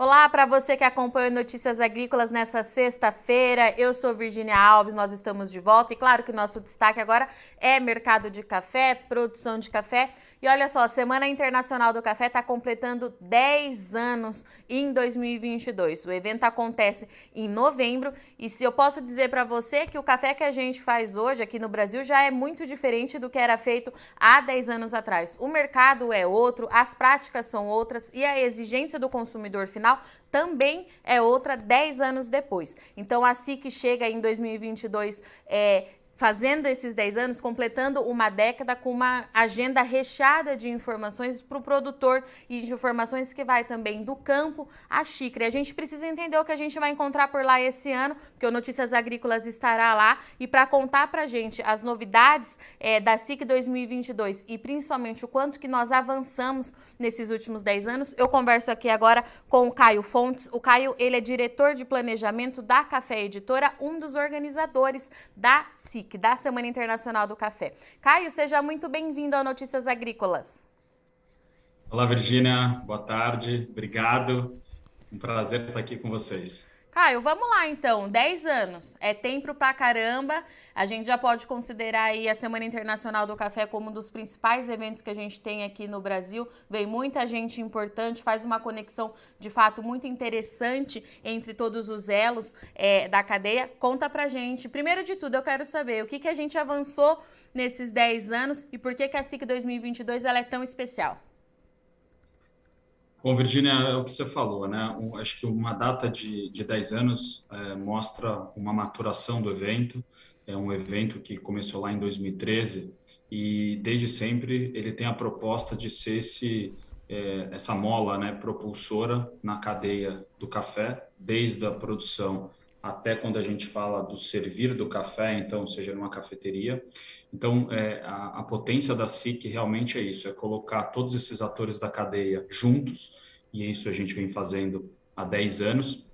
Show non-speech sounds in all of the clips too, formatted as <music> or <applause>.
Olá para você que acompanha Notícias Agrícolas nessa sexta-feira. Eu sou Virginia Alves, nós estamos de volta e claro que nosso destaque agora é mercado de café, produção de café. E olha só, a Semana Internacional do Café está completando 10 anos em 2022. O evento acontece em novembro e se eu posso dizer para você que o café que a gente faz hoje aqui no Brasil já é muito diferente do que era feito há 10 anos atrás. O mercado é outro, as práticas são outras e a exigência do consumidor final também é outra 10 anos depois. Então a SIC chega em 2022 é, fazendo esses 10 anos, completando uma década com uma agenda recheada de informações para o produtor e de informações que vai também do campo à xícara. A gente precisa entender o que a gente vai encontrar por lá esse ano, porque o Notícias Agrícolas estará lá. E para contar para a gente as novidades é, da SIC 2022 e principalmente o quanto que nós avançamos nesses últimos 10 anos, eu converso aqui agora com o Caio Fontes. O Caio, ele é diretor de planejamento da Café Editora, um dos organizadores da SIC da Semana Internacional do Café. Caio, seja muito bem-vindo ao Notícias Agrícolas. Olá, Virgínia. Boa tarde. Obrigado. Um prazer estar aqui com vocês. Caio, vamos lá então. 10 anos. É tempo pra caramba. A gente já pode considerar aí a Semana Internacional do Café como um dos principais eventos que a gente tem aqui no Brasil. Vem muita gente importante, faz uma conexão de fato muito interessante entre todos os elos é, da cadeia. Conta pra gente. Primeiro de tudo, eu quero saber o que, que a gente avançou nesses 10 anos e por que, que a SIC 2022 ela é tão especial. Bom, Virginia, é o que você falou, né? acho que uma data de, de 10 anos é, mostra uma maturação do evento. É um evento que começou lá em 2013 e desde sempre ele tem a proposta de ser esse, é, essa mola né, propulsora na cadeia do café, desde a produção até quando a gente fala do servir do café, então, seja numa cafeteria. Então, é, a, a, potência da SIC realmente é isso, é colocar todos esses atores da cadeia juntos, e isso a gente vem fazendo há 10 anos,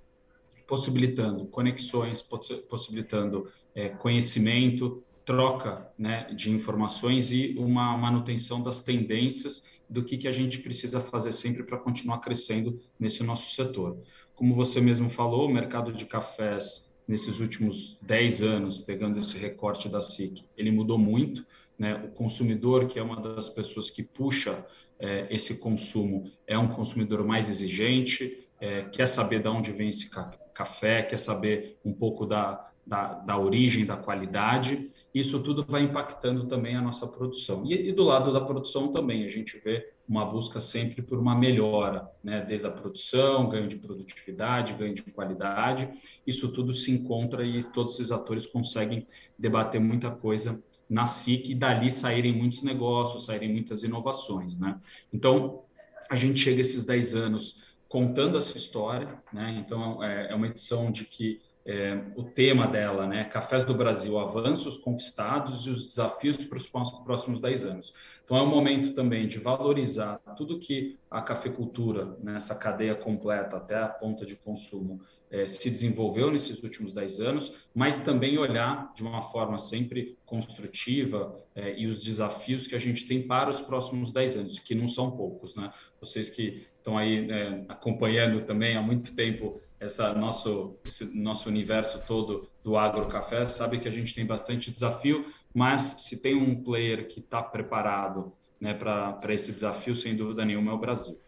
possibilitando conexões, possibilitando é, conhecimento, troca né, de informações e uma manutenção das tendências do que, que a gente precisa fazer sempre para continuar crescendo nesse nosso setor. Como você mesmo falou, o mercado de cafés nesses últimos 10 anos, pegando esse recorte da SIC, ele mudou muito. Né? O consumidor, que é uma das pessoas que puxa é, esse consumo, é um consumidor mais exigente, é, quer saber de onde vem esse café, quer saber um pouco da, da, da, origem, da qualidade, isso tudo vai impactando também a nossa produção. E, e, do lado da produção também, a gente vê uma busca sempre por uma melhora, né? desde a produção, ganho de produtividade, ganho de qualidade, isso tudo se encontra e todos esses atores conseguem debater muita coisa na SIC e dali saírem muitos negócios, saírem muitas inovações. Né? Então, a gente chega esses 10 anos contando essa história, né? então é, é uma edição de que é, o tema dela, né? Cafés do Brasil, avanços conquistados e os desafios para os próximos 10 anos. Então, é um momento também de valorizar tudo que a cafeicultura, nessa cadeia completa até a ponta de consumo, é, se desenvolveu nesses últimos 10 anos, mas também olhar de uma forma sempre construtiva é, e os desafios que a gente tem para os próximos 10 anos, que não são poucos. Né? Vocês que estão aí é, acompanhando também há muito tempo essa nosso, esse nosso universo todo do agrocafé, sabe que a gente tem bastante desafio, mas se tem um player que está preparado né, para esse desafio, sem dúvida nenhuma, é o Brasil.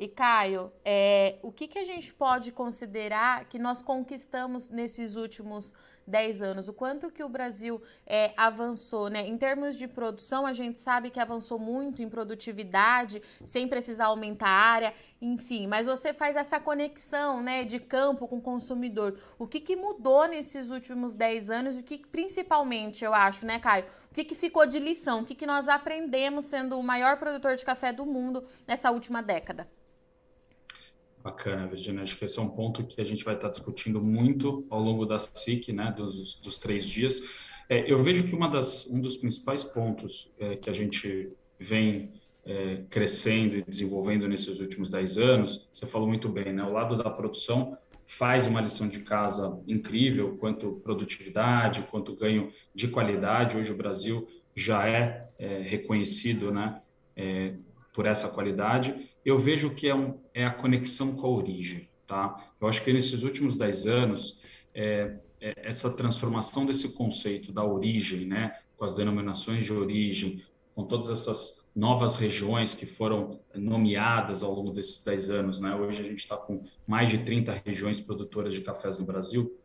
E Caio, é, o que, que a gente pode considerar que nós conquistamos nesses últimos 10 anos? O quanto que o Brasil é, avançou, né? Em termos de produção, a gente sabe que avançou muito em produtividade, sem precisar aumentar a área, enfim. Mas você faz essa conexão, né, de campo com consumidor. O que, que mudou nesses últimos 10 anos? O que, principalmente, eu acho, né, Caio? O que, que ficou de lição? O que, que nós aprendemos sendo o maior produtor de café do mundo nessa última década? Bacana, Virginia. Acho que esse é um ponto que a gente vai estar discutindo muito ao longo da SIC, né, dos, dos três dias. É, eu vejo que uma das, um dos principais pontos é, que a gente vem é, crescendo e desenvolvendo nesses últimos dez anos, você falou muito bem, né? O lado da produção faz uma lição de casa incrível, quanto produtividade, quanto ganho de qualidade. Hoje o Brasil já é, é reconhecido, né, é, por essa qualidade eu vejo que é, um, é a conexão com a origem. Tá? Eu acho que nesses últimos 10 anos, é, é, essa transformação desse conceito da origem, né, com as denominações de origem, com todas essas novas regiões que foram nomeadas ao longo desses 10 anos, né? Hoje a gente está com mais de 30 regiões produtoras de cafés no Brasil.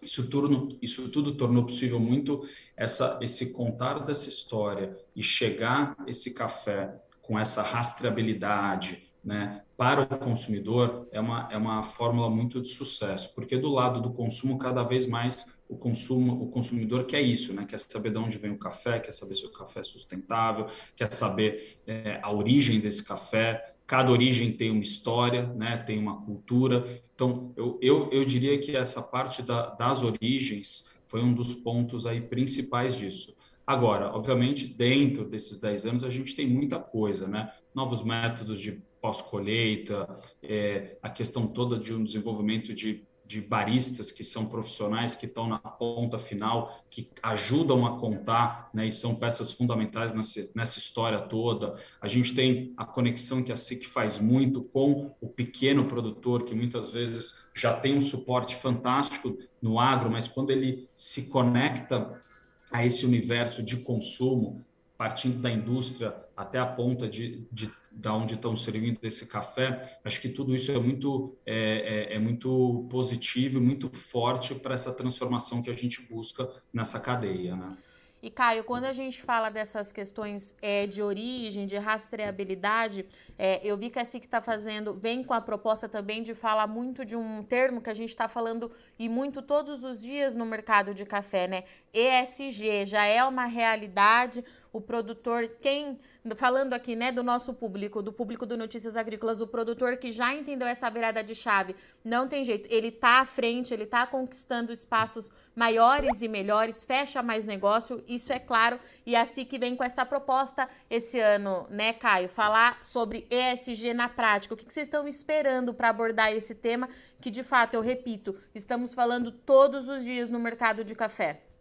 Isso, turno, isso tudo tornou possível muito essa, esse contar dessa história e chegar esse café com essa rastreabilidade, né, para o consumidor é uma, é uma fórmula muito de sucesso, porque do lado do consumo, cada vez mais o consumo, o consumidor quer isso, né? quer saber de onde vem o café, quer saber se o café é sustentável, quer saber é, a origem desse café. Cada origem tem uma história, né? tem uma cultura. Então, eu, eu, eu diria que essa parte da, das origens foi um dos pontos aí principais disso. Agora, obviamente, dentro desses 10 anos, a gente tem muita coisa, né? Novos métodos de pós-colheita, é, a questão toda de um desenvolvimento de, de baristas que são profissionais, que estão na ponta final, que ajudam a contar, né, e são peças fundamentais nessa, nessa história toda. A gente tem a conexão que a SIC faz muito com o pequeno produtor, que muitas vezes já tem um suporte fantástico no agro, mas quando ele se conecta a esse universo de consumo, partindo da indústria até a ponta de, de da onde estão servindo esse café, acho que tudo isso é muito é, é, é muito positivo e muito forte para essa transformação que a gente busca nessa cadeia, né? E Caio, quando a gente fala dessas questões é, de origem, de rastreabilidade, é, eu vi que a SIC está fazendo, vem com a proposta também de falar muito de um termo que a gente está falando e muito todos os dias no mercado de café, né? ESG já é uma realidade. O produtor, quem falando aqui, né, do nosso público, do público do Notícias Agrícolas, o produtor que já entendeu essa virada de chave, não tem jeito, ele tá à frente, ele tá conquistando espaços maiores e melhores, fecha mais negócio, isso é claro, e é assim que vem com essa proposta esse ano, né, Caio, falar sobre ESG na prática. O que vocês estão esperando para abordar esse tema que, de fato, eu repito, estamos falando todos os dias no mercado de café?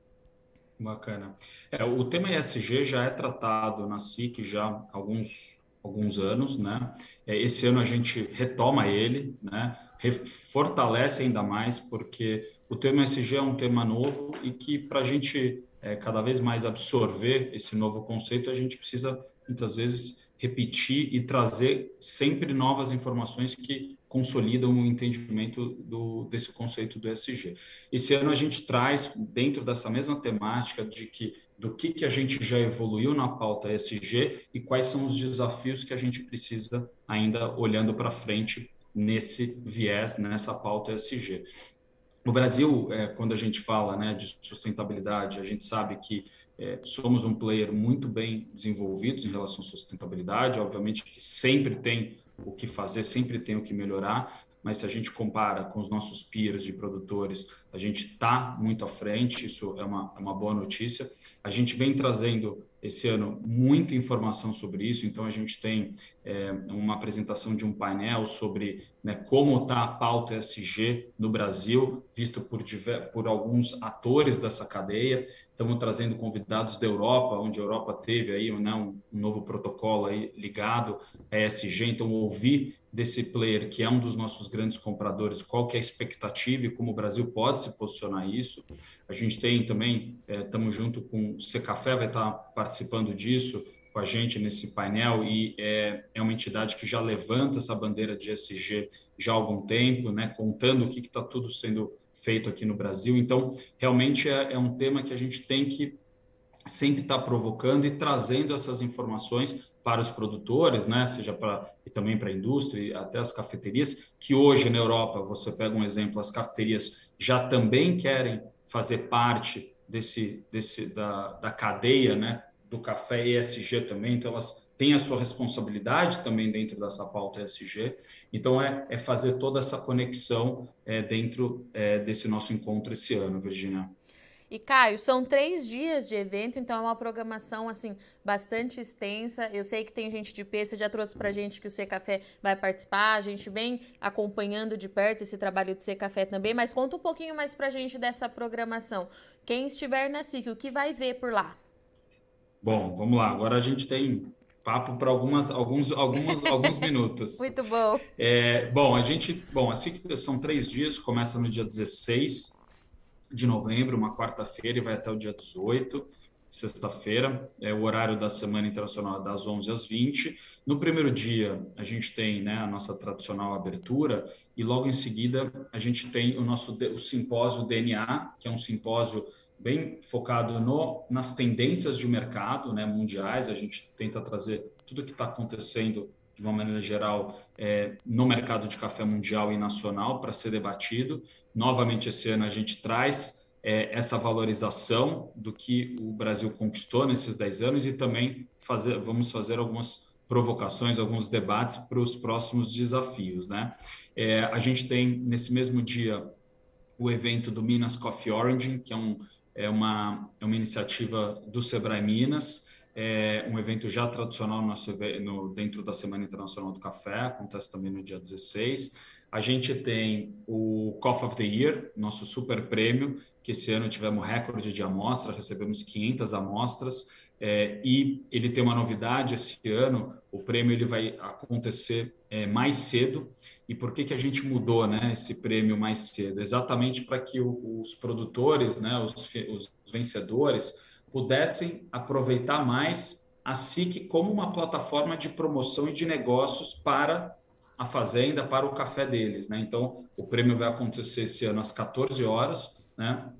Bacana. É, o tema ESG já é tratado na SIC já há alguns, alguns anos, né? É, esse ano a gente retoma ele, né? fortalece ainda mais, porque o tema ESG é um tema novo e que para a gente é, cada vez mais absorver esse novo conceito, a gente precisa muitas vezes repetir e trazer sempre novas informações que consolidam o entendimento do, desse conceito do ESG. Esse ano a gente traz, dentro dessa mesma temática, de que do que, que a gente já evoluiu na pauta ESG e quais são os desafios que a gente precisa ainda olhando para frente nesse viés, nessa pauta ESG. O Brasil, é, quando a gente fala né, de sustentabilidade, a gente sabe que é, somos um player muito bem desenvolvidos em relação à sustentabilidade. Obviamente que sempre tem o que fazer, sempre tem o que melhorar, mas se a gente compara com os nossos peers de produtores, a gente está muito à frente, isso é uma, é uma boa notícia. A gente vem trazendo esse ano muita informação sobre isso, então a gente tem é, uma apresentação de um painel sobre né, como está a pauta SG no Brasil, visto por, diver, por alguns atores dessa cadeia. Estamos trazendo convidados da Europa, onde a Europa teve aí né, um, um novo protocolo aí ligado à ESG, então ouvir desse player que é um dos nossos grandes compradores, qual que é a expectativa e como o Brasil pode se posicionar isso. A gente tem também, estamos é, junto com o Secafé, vai estar participando disso com a gente nesse painel e é, é uma entidade que já levanta essa bandeira de ESG já há algum tempo, né, contando o que está tudo sendo feito aqui no Brasil. Então, realmente é, é um tema que a gente tem que sempre estar tá provocando e trazendo essas informações para os produtores, né, seja para e também para a indústria, até as cafeterias, que hoje na Europa, você pega um exemplo, as cafeterias já também querem fazer parte desse, desse da, da cadeia né, do café ESG também, então elas têm a sua responsabilidade também dentro dessa pauta ESG. Então, é, é fazer toda essa conexão é, dentro é, desse nosso encontro esse ano, Virginia. E Caio, são três dias de evento, então é uma programação assim bastante extensa. Eu sei que tem gente de P, você já trouxe para gente que o C Café vai participar. A gente vem acompanhando de perto esse trabalho do C Café também, mas conta um pouquinho mais para gente dessa programação. Quem estiver na SIC, o que vai ver por lá? Bom, vamos lá. Agora a gente tem papo para algumas alguns alguns <laughs> alguns minutos. Muito bom. É, bom, a gente, bom, assim são três dias, começa no dia 16 de novembro, uma quarta-feira, e vai até o dia 18 sexta-feira, é o horário da Semana Internacional das 11 às 20. No primeiro dia, a gente tem né, a nossa tradicional abertura e logo em seguida a gente tem o nosso o simpósio DNA, que é um simpósio bem focado no, nas tendências de mercado né, mundiais. A gente tenta trazer tudo que está acontecendo de uma maneira geral é, no mercado de café mundial e nacional para ser debatido. Novamente, esse ano a gente traz é, essa valorização do que o Brasil conquistou nesses 10 anos e também fazer, vamos fazer algumas provocações, alguns debates para os próximos desafios. Né? É, a gente tem, nesse mesmo dia, o evento do Minas Coffee Origin, que é, um, é, uma, é uma iniciativa do Sebrae Minas, é um evento já tradicional no nosso, no, dentro da Semana Internacional do Café, acontece também no dia 16. A gente tem o Coffee of the Year, nosso super prêmio, que esse ano tivemos recorde de amostras, recebemos 500 amostras, é, e ele tem uma novidade esse ano, o prêmio ele vai acontecer é, mais cedo. E por que, que a gente mudou né, esse prêmio mais cedo? Exatamente para que o, os produtores, né, os, os vencedores, pudessem aproveitar mais a SIC como uma plataforma de promoção e de negócios para a fazenda para o café deles, né? Então, o prêmio vai acontecer esse ano às 14 horas, né?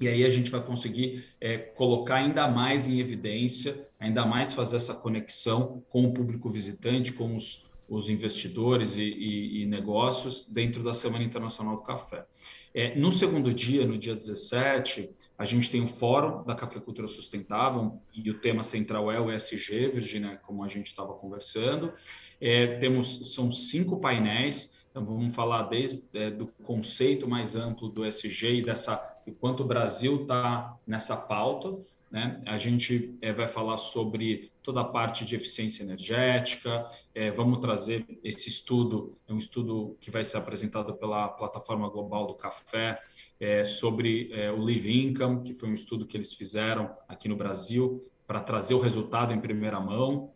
E aí a gente vai conseguir é, colocar ainda mais em evidência, ainda mais fazer essa conexão com o público visitante, com os, os investidores e, e, e, negócios dentro da Semana Internacional do Café. É, no segundo dia, no dia 17, a gente tem o Fórum da Cafeicultura Sustentável e o tema central é o ESG, Virginia, como a gente estava conversando. É, temos são cinco painéis. Então vamos falar desde é, do conceito mais amplo do ESG e dessa e quanto o Brasil está nessa pauta. Né? A gente é, vai falar sobre toda a parte de eficiência energética. É, vamos trazer esse estudo, é um estudo que vai ser apresentado pela plataforma global do café é, sobre é, o Live Income, que foi um estudo que eles fizeram aqui no Brasil para trazer o resultado em primeira mão.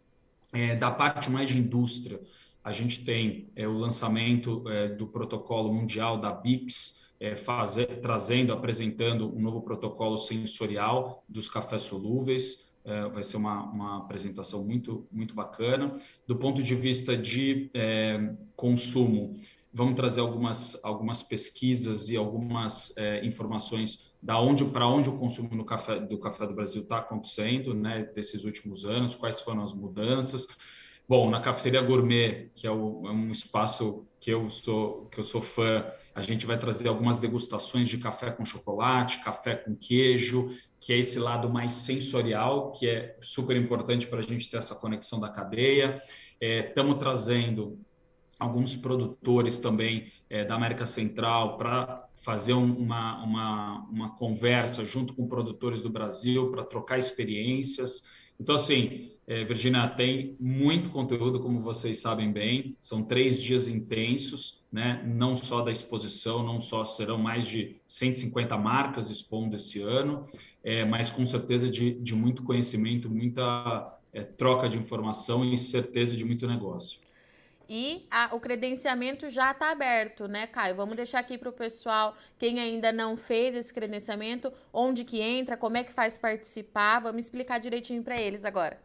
É, da parte mais de indústria, a gente tem é, o lançamento é, do protocolo mundial da BICS, é, fazer, trazendo, apresentando um novo protocolo sensorial dos cafés solúveis. É, vai ser uma, uma apresentação muito, muito bacana. Do ponto de vista de é, consumo, vamos trazer algumas, algumas pesquisas e algumas é, informações da onde para onde o consumo no café, do café do Brasil está acontecendo, né, desses últimos anos, quais foram as mudanças. Bom, na cafeteria gourmet, que é, o, é, um espaço que eu sou que eu sou fã, a gente vai trazer algumas degustações de café com chocolate, café com queijo, que é esse lado mais sensorial, que é super importante para a gente ter essa conexão da cadeia. Estamos é, trazendo alguns produtores também é, da América Central para fazer uma, uma, uma conversa junto com produtores do Brasil para trocar experiências. Então, assim, é, Virginia, tem muito conteúdo, como vocês sabem bem. São três dias intensos, né? não só da exposição, não só serão mais de 150 marcas expondo esse ano, é, mas com certeza de, de muito conhecimento, muita é, troca de informação e certeza de muito negócio. E a, o credenciamento já está aberto, né, Caio? Vamos deixar aqui para o pessoal, quem ainda não fez esse credenciamento, onde que entra, como é que faz participar. Vamos explicar direitinho para eles agora.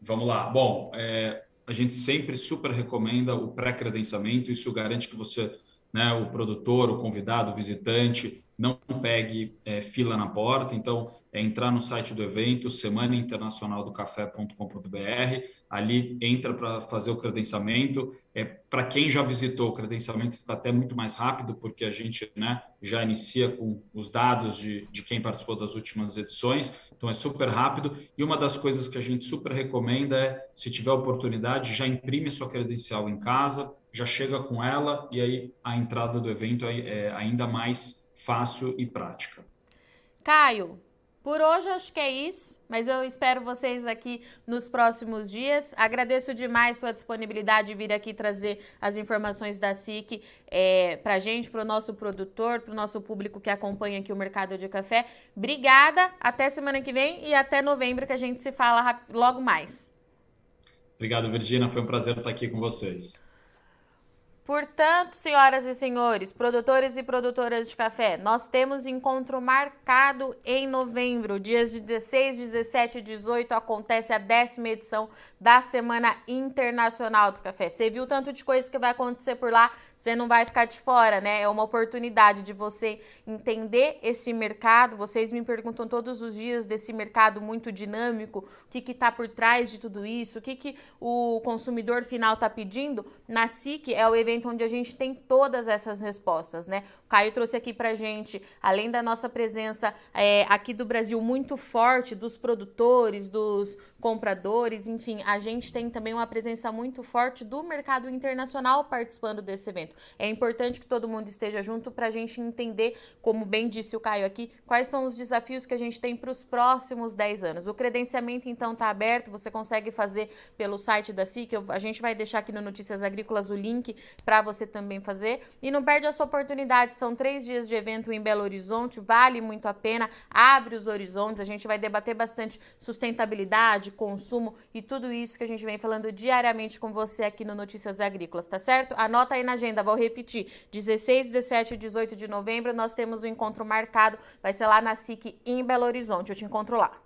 Vamos lá. Bom, é, a gente sempre super recomenda o pré-credenciamento. Isso garante que você, né, o produtor, o convidado, o visitante, não pegue é, fila na porta. Então, é entrar no site do evento, semanainternacionaldocafé.com.br. Ali entra para fazer o credenciamento. É, para quem já visitou, o credenciamento fica até muito mais rápido, porque a gente né, já inicia com os dados de, de quem participou das últimas edições. Então, é super rápido. E uma das coisas que a gente super recomenda é, se tiver oportunidade, já imprime sua credencial em casa, já chega com ela, e aí a entrada do evento é, é ainda mais fácil e prática. Caio, por hoje acho que é isso, mas eu espero vocês aqui nos próximos dias. Agradeço demais sua disponibilidade de vir aqui trazer as informações da SIC é, para a gente, para o nosso produtor, para o nosso público que acompanha aqui o mercado de café. Obrigada, até semana que vem e até novembro que a gente se fala logo mais. Obrigado, Virginia. Foi um prazer estar aqui com vocês. Portanto, senhoras e senhores, produtores e produtoras de café, nós temos encontro marcado em novembro, dias 16, 17 e 18, acontece a décima edição da Semana Internacional do Café. Você viu tanto de coisa que vai acontecer por lá, você não vai ficar de fora, né? É uma oportunidade de você entender esse mercado. Vocês me perguntam todos os dias desse mercado muito dinâmico, o que está por trás de tudo isso, o que, que o consumidor final está pedindo. Na SIC é o evento onde a gente tem todas essas respostas, né? O Caio trouxe aqui pra gente, além da nossa presença é, aqui do Brasil muito forte, dos produtores, dos compradores, enfim, a gente tem também uma presença muito forte do mercado internacional participando desse evento. É importante que todo mundo esteja junto para a gente entender, como bem disse o Caio aqui, quais são os desafios que a gente tem para os próximos 10 anos. O credenciamento, então, está aberto, você consegue fazer pelo site da SIC, a gente vai deixar aqui no Notícias Agrícolas o link para você também fazer. E não perde essa oportunidade, são três dias de evento em Belo Horizonte, vale muito a pena, abre os horizontes, a gente vai debater bastante sustentabilidade, consumo e tudo isso que a gente vem falando diariamente com você aqui no Notícias Agrícolas, tá certo? Anota aí na agenda, vou repetir: 16, 17 e 18 de novembro nós temos um encontro marcado, vai ser lá na SIC em Belo Horizonte. Eu te encontro lá.